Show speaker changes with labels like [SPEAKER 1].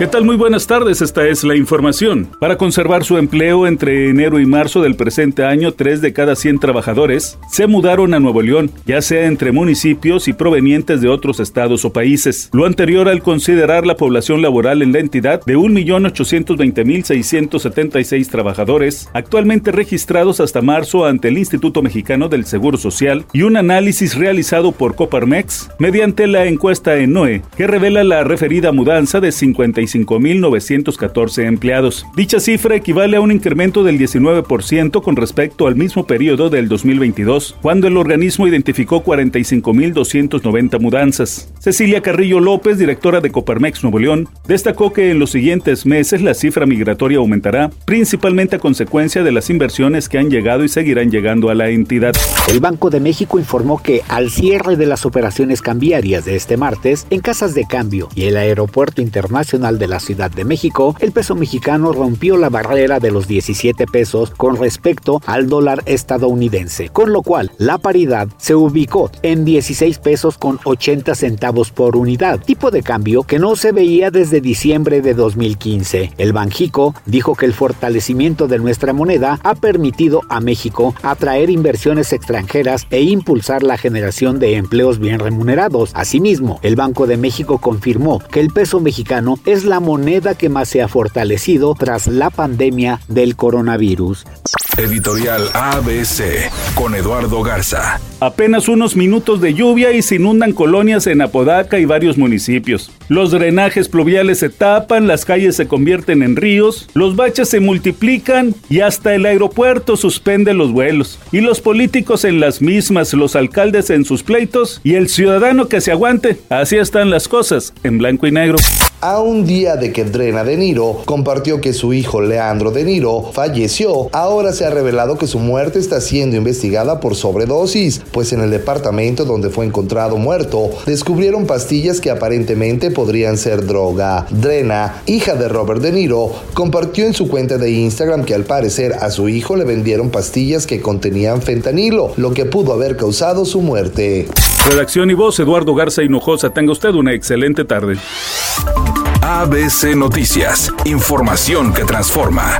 [SPEAKER 1] ¿Qué tal? Muy buenas tardes, esta es la información. Para conservar su empleo entre enero y marzo del presente año, tres de cada 100 trabajadores se mudaron a Nuevo León, ya sea entre municipios y provenientes de otros estados o países. Lo anterior al considerar la población laboral en la entidad de 1.820.676 trabajadores, actualmente registrados hasta marzo ante el Instituto Mexicano del Seguro Social y un análisis realizado por Coparmex mediante la encuesta ENOE, que revela la referida mudanza de 55 5.914 empleados. Dicha cifra equivale a un incremento del 19% con respecto al mismo periodo del 2022, cuando el organismo identificó 45.290 mudanzas. Cecilia Carrillo López, directora de Coparmex Nuevo León, destacó que en los siguientes meses la cifra migratoria aumentará, principalmente a consecuencia de las inversiones que han llegado y seguirán llegando a la entidad.
[SPEAKER 2] El Banco de México informó que al cierre de las operaciones cambiarias de este martes en casas de cambio y el Aeropuerto Internacional de la Ciudad de México, el peso mexicano rompió la barrera de los 17 pesos con respecto al dólar estadounidense, con lo cual la paridad se ubicó en 16 pesos con 80 por unidad, tipo de cambio que no se veía desde diciembre de 2015. El Banjico dijo que el fortalecimiento de nuestra moneda ha permitido a México atraer inversiones extranjeras e impulsar la generación de empleos bien remunerados. Asimismo, el Banco de México confirmó que el peso mexicano es la moneda que más se ha fortalecido tras la pandemia del coronavirus.
[SPEAKER 3] Editorial ABC con Eduardo Garza.
[SPEAKER 1] Apenas unos minutos de lluvia y se inundan colonias en Apodaca y varios municipios. Los drenajes pluviales se tapan, las calles se convierten en ríos, los baches se multiplican y hasta el aeropuerto suspende los vuelos. Y los políticos en las mismas, los alcaldes en sus pleitos y el ciudadano que se aguante. Así están las cosas, en blanco y negro.
[SPEAKER 4] A un día de que Drena De Niro compartió que su hijo Leandro De Niro falleció, ahora se ha revelado que su muerte está siendo investigada por sobredosis, pues en el departamento donde fue encontrado muerto descubrieron pastillas que aparentemente podrían ser droga. Drena, hija de Robert De Niro, compartió en su cuenta de Instagram que al parecer a su hijo le vendieron pastillas que contenían fentanilo, lo que pudo haber causado su muerte.
[SPEAKER 1] Redacción y voz, Eduardo Garza Hinojosa. Tenga usted una excelente tarde.
[SPEAKER 3] ABC Noticias, información que transforma.